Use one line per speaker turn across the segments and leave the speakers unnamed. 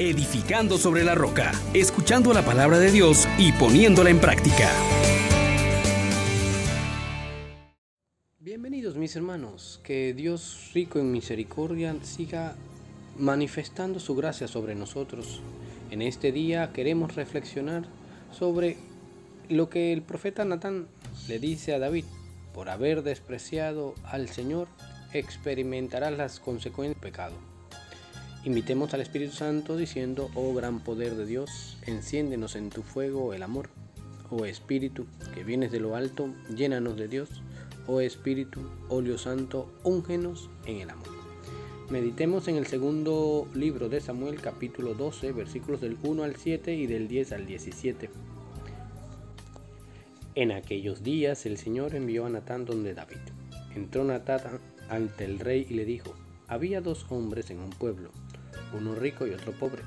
edificando sobre la roca, escuchando la palabra de Dios y poniéndola en práctica.
Bienvenidos mis hermanos, que Dios rico en misericordia siga manifestando su gracia sobre nosotros. En este día queremos reflexionar sobre lo que el profeta Natán le dice a David, por haber despreciado al Señor, experimentarás las consecuencias del pecado. Invitemos al Espíritu Santo diciendo, oh gran poder de Dios, enciéndenos en tu fuego el amor. Oh Espíritu, que vienes de lo alto, llénanos de Dios. Oh Espíritu, óleo santo, úngenos en el amor. Meditemos en el segundo libro de Samuel, capítulo 12, versículos del 1 al 7 y del 10 al 17. En aquellos días el Señor envió a Natán donde David. Entró Natán ante el rey y le dijo, había dos hombres en un pueblo, uno rico y otro pobre.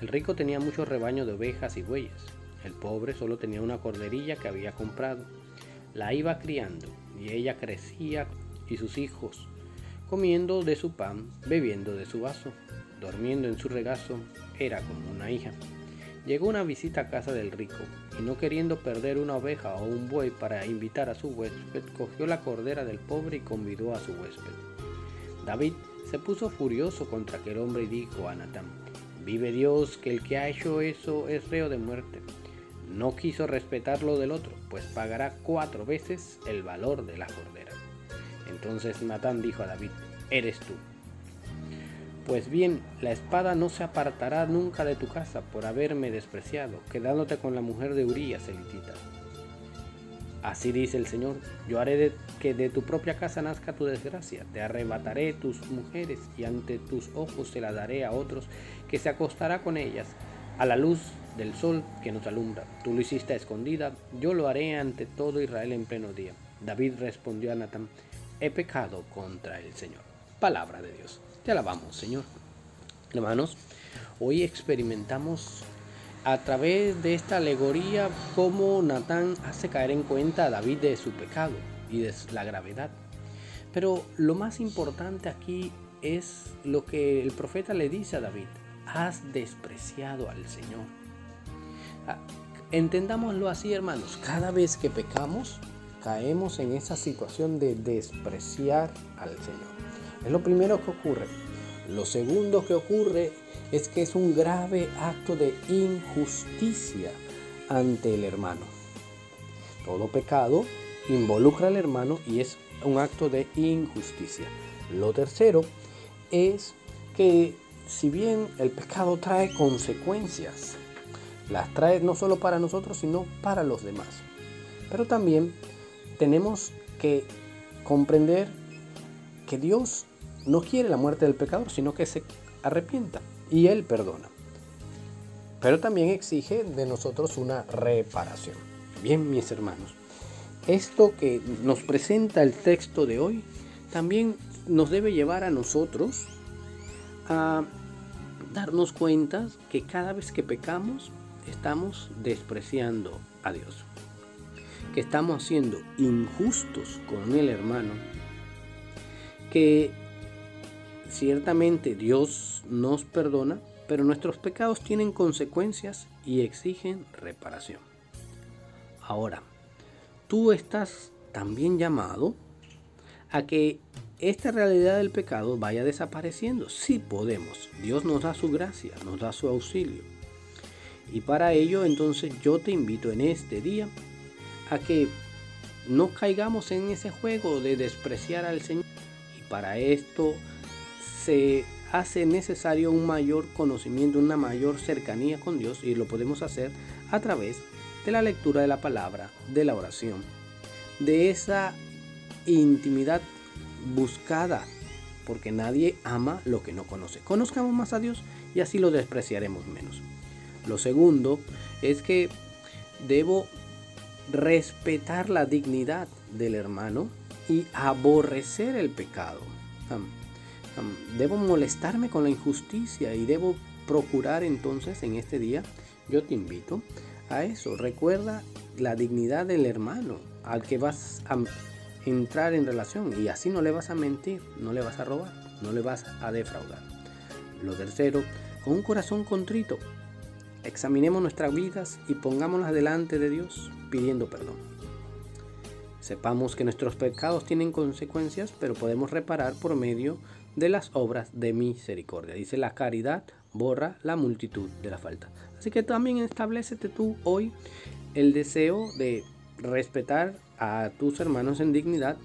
El rico tenía muchos rebaños de ovejas y bueyes. El pobre solo tenía una corderilla que había comprado. La iba criando y ella crecía y sus hijos, comiendo de su pan, bebiendo de su vaso, durmiendo en su regazo, era como una hija. Llegó una visita a casa del rico y no queriendo perder una oveja o un buey para invitar a su huésped, cogió la cordera del pobre y convidó a su huésped. David se puso furioso contra aquel hombre y dijo a Natán, vive Dios que el que ha hecho eso es reo de muerte. No quiso respetar lo del otro, pues pagará cuatro veces el valor de la cordera. Entonces Natán dijo a David, eres tú. Pues bien, la espada no se apartará nunca de tu casa por haberme despreciado, quedándote con la mujer de Urías elitita. Así dice el Señor, yo haré que de tu propia casa nazca tu desgracia, te arrebataré tus mujeres y ante tus ojos se las daré a otros que se acostará con ellas a la luz del sol que nos alumbra. Tú lo hiciste escondida, yo lo haré ante todo Israel en pleno día. David respondió a Natán, he pecado contra el Señor. Palabra de Dios. Te alabamos, Señor. Hermanos, hoy experimentamos a través de esta alegoría cómo Natán hace caer en cuenta a David de su pecado y de la gravedad. Pero lo más importante aquí es lo que el profeta le dice a David. Has despreciado al Señor. Ah, entendámoslo así, hermanos. Cada vez que pecamos, caemos en esa situación de despreciar al Señor. Es lo primero que ocurre. Lo segundo que ocurre es que es un grave acto de injusticia ante el hermano. Todo pecado involucra al hermano y es un acto de injusticia. Lo tercero es que si bien el pecado trae consecuencias, las trae no solo para nosotros, sino para los demás. Pero también tenemos que comprender que Dios no quiere la muerte del pecador, sino que se arrepienta y Él perdona. Pero también exige de nosotros una reparación. Bien, mis hermanos, esto que nos presenta el texto de hoy también nos debe llevar a nosotros a darnos cuenta que cada vez que pecamos estamos despreciando a Dios, que estamos siendo injustos con el hermano, que Ciertamente Dios nos perdona, pero nuestros pecados tienen consecuencias y exigen reparación. Ahora, tú estás también llamado a que esta realidad del pecado vaya desapareciendo. Sí podemos. Dios nos da su gracia, nos da su auxilio. Y para ello entonces yo te invito en este día a que no caigamos en ese juego de despreciar al Señor. Y para esto se hace necesario un mayor conocimiento, una mayor cercanía con Dios y lo podemos hacer a través de la lectura de la palabra, de la oración, de esa intimidad buscada, porque nadie ama lo que no conoce. Conozcamos más a Dios y así lo despreciaremos menos. Lo segundo es que debo respetar la dignidad del hermano y aborrecer el pecado debo molestarme con la injusticia y debo procurar entonces en este día, yo te invito a eso. Recuerda la dignidad del hermano al que vas a entrar en relación y así no le vas a mentir, no le vas a robar, no le vas a defraudar. Lo tercero, con un corazón contrito, examinemos nuestras vidas y pongámoslas delante de Dios pidiendo perdón. Sepamos que nuestros pecados tienen consecuencias, pero podemos reparar por medio de las obras de misericordia. Dice la caridad borra la multitud de la falta. Así que también establecete tú hoy el deseo de respetar a tus hermanos en dignidad,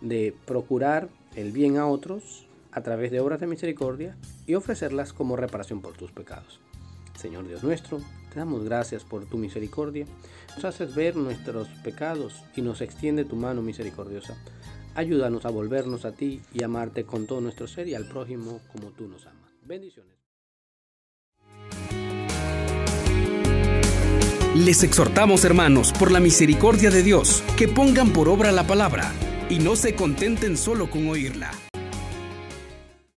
de procurar el bien a otros a través de obras de misericordia y ofrecerlas como reparación por tus pecados. Señor Dios nuestro, te damos gracias por tu misericordia. Nos haces ver nuestros pecados y nos extiende tu mano misericordiosa. Ayúdanos a volvernos a ti y amarte con todo nuestro ser y al prójimo como tú nos amas. Bendiciones.
Les exhortamos, hermanos, por la misericordia de Dios, que pongan por obra la palabra y no se contenten solo con oírla